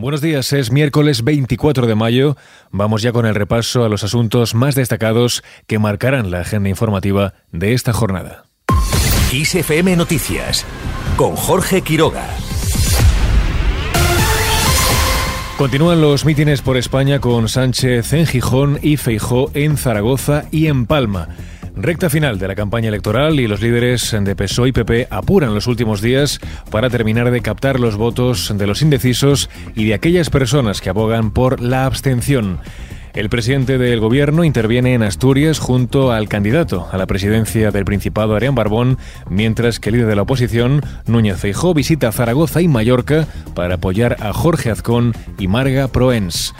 Buenos días, es miércoles 24 de mayo. Vamos ya con el repaso a los asuntos más destacados que marcarán la agenda informativa de esta jornada. ISFM Noticias con Jorge Quiroga. Continúan los mítines por España con Sánchez en Gijón y Feijó en Zaragoza y en Palma. Recta final de la campaña electoral y los líderes de PSOE y PP apuran los últimos días para terminar de captar los votos de los indecisos y de aquellas personas que abogan por la abstención. El presidente del gobierno interviene en Asturias junto al candidato a la presidencia del Principado, Arián Barbón, mientras que el líder de la oposición, Núñez Feijó, visita Zaragoza y Mallorca para apoyar a Jorge Azcón y Marga Proens.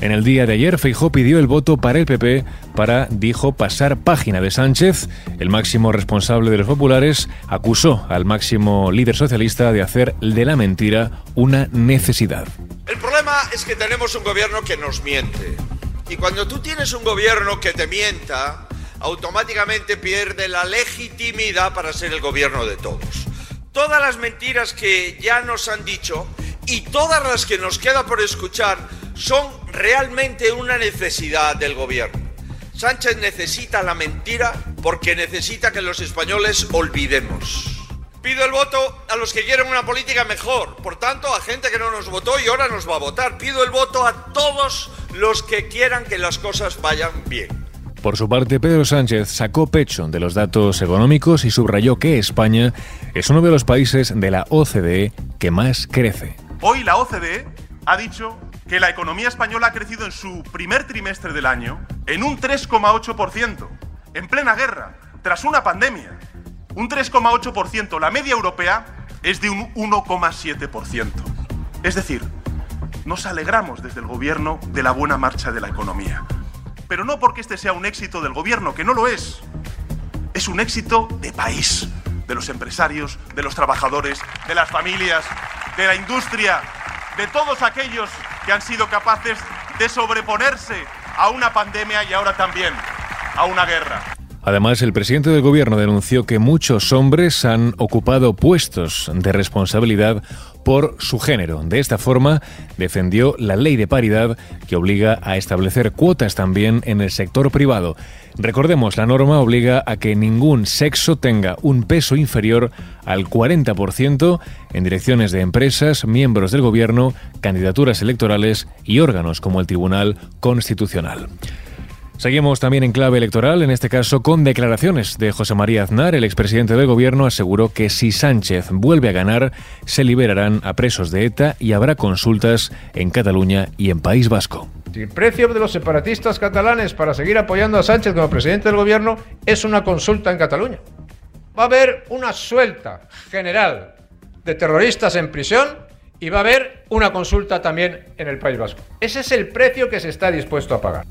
En el día de ayer, Feijó pidió el voto para el PP para, dijo, pasar página de Sánchez. El máximo responsable de los populares acusó al máximo líder socialista de hacer de la mentira una necesidad. El problema es que tenemos un gobierno que nos miente. Y cuando tú tienes un gobierno que te mienta, automáticamente pierde la legitimidad para ser el gobierno de todos. Todas las mentiras que ya nos han dicho y todas las que nos queda por escuchar son realmente una necesidad del gobierno. Sánchez necesita la mentira porque necesita que los españoles olvidemos. Pido el voto a los que quieren una política mejor, por tanto a gente que no nos votó y ahora nos va a votar. Pido el voto a todos los que quieran que las cosas vayan bien. Por su parte, Pedro Sánchez sacó pecho de los datos económicos y subrayó que España es uno de los países de la OCDE que más crece. Hoy la OCDE ha dicho que la economía española ha crecido en su primer trimestre del año en un 3,8%, en plena guerra, tras una pandemia. Un 3,8%. La media europea es de un 1,7%. Es decir, nos alegramos desde el gobierno de la buena marcha de la economía. Pero no porque este sea un éxito del gobierno, que no lo es. Es un éxito de país, de los empresarios, de los trabajadores, de las familias, de la industria, de todos aquellos que han sido capaces de sobreponerse a una pandemia y ahora también a una guerra. Además, el presidente del gobierno denunció que muchos hombres han ocupado puestos de responsabilidad por su género. De esta forma, defendió la ley de paridad que obliga a establecer cuotas también en el sector privado. Recordemos, la norma obliga a que ningún sexo tenga un peso inferior al 40% en direcciones de empresas, miembros del gobierno, candidaturas electorales y órganos como el Tribunal Constitucional. Seguimos también en clave electoral, en este caso con declaraciones de José María Aznar. El expresidente del gobierno aseguró que si Sánchez vuelve a ganar, se liberarán a presos de ETA y habrá consultas en Cataluña y en País Vasco. El precio de los separatistas catalanes para seguir apoyando a Sánchez como presidente del gobierno es una consulta en Cataluña. Va a haber una suelta general de terroristas en prisión y va a haber una consulta también en el País Vasco. Ese es el precio que se está dispuesto a pagar.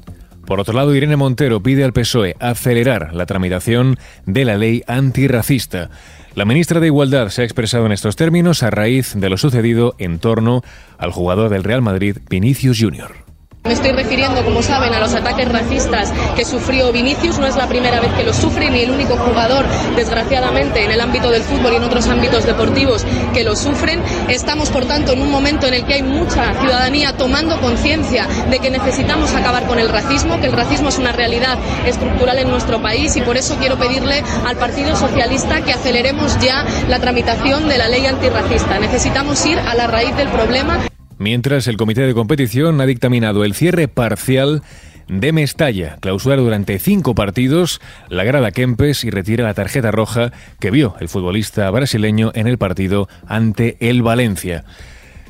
Por otro lado, Irene Montero pide al PSOE acelerar la tramitación de la ley antirracista. La ministra de Igualdad se ha expresado en estos términos a raíz de lo sucedido en torno al jugador del Real Madrid, Vinicius Jr. Me estoy refiriendo, como saben, a los ataques racistas que sufrió Vinicius. No es la primera vez que los sufre ni el único jugador, desgraciadamente, en el ámbito del fútbol y en otros ámbitos deportivos que lo sufren. Estamos, por tanto, en un momento en el que hay mucha ciudadanía tomando conciencia de que necesitamos acabar con el racismo, que el racismo es una realidad estructural en nuestro país y por eso quiero pedirle al Partido Socialista que aceleremos ya la tramitación de la ley antirracista. Necesitamos ir a la raíz del problema mientras el comité de competición ha dictaminado el cierre parcial de Mestalla, clausura durante cinco partidos la grada Kempes y retira la tarjeta roja que vio el futbolista brasileño en el partido ante el Valencia.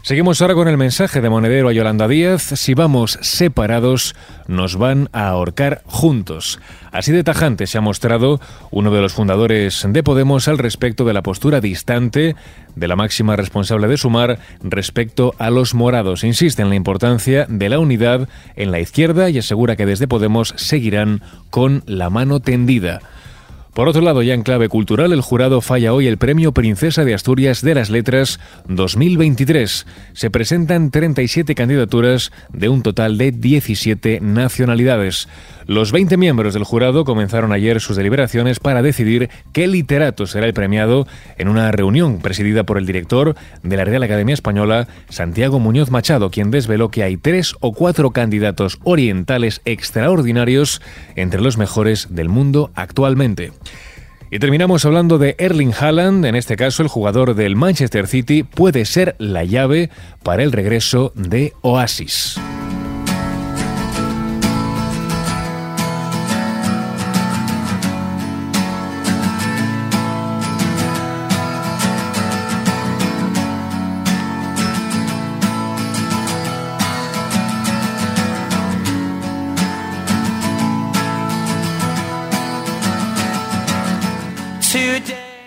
Seguimos ahora con el mensaje de Monedero a Yolanda Díaz. Si vamos separados, nos van a ahorcar juntos. Así de tajante se ha mostrado uno de los fundadores de Podemos al respecto de la postura distante de la máxima responsable de Sumar respecto a los morados. Insiste en la importancia de la unidad en la izquierda y asegura que desde Podemos seguirán con la mano tendida. Por otro lado, ya en clave cultural, el jurado falla hoy el Premio Princesa de Asturias de las Letras 2023. Se presentan 37 candidaturas de un total de 17 nacionalidades. Los 20 miembros del jurado comenzaron ayer sus deliberaciones para decidir qué literato será el premiado en una reunión presidida por el director de la Real Academia Española, Santiago Muñoz Machado, quien desveló que hay tres o cuatro candidatos orientales extraordinarios entre los mejores del mundo actualmente. Y terminamos hablando de Erling Haaland, en este caso el jugador del Manchester City puede ser la llave para el regreso de Oasis.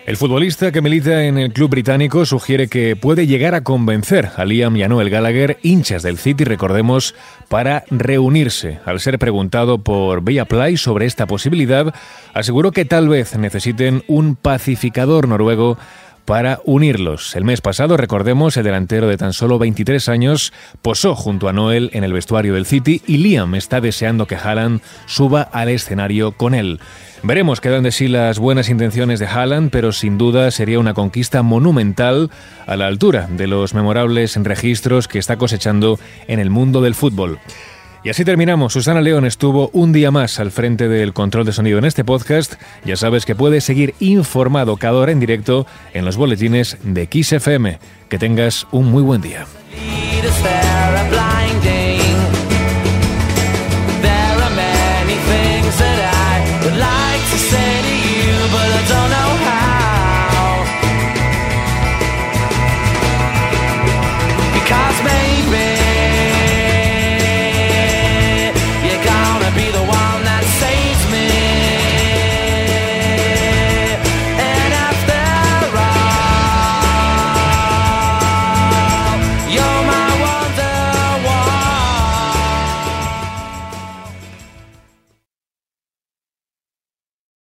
El futbolista que milita en el club británico sugiere que puede llegar a convencer a Liam y a Noel Gallagher, hinchas del City, recordemos, para reunirse. Al ser preguntado por Play sobre esta posibilidad, aseguró que tal vez necesiten un pacificador noruego para unirlos. El mes pasado, recordemos, el delantero de tan solo 23 años posó junto a Noel en el vestuario del City y Liam está deseando que Haaland suba al escenario con él. Veremos qué dan de sí las buenas intenciones de Haaland, pero sin duda sería una conquista monumental a la altura de los memorables registros que está cosechando en el mundo del fútbol. Y así terminamos. Susana León estuvo un día más al frente del control de sonido en este podcast. Ya sabes que puedes seguir informado cada hora en directo en los boletines de XFM. Que tengas un muy buen día.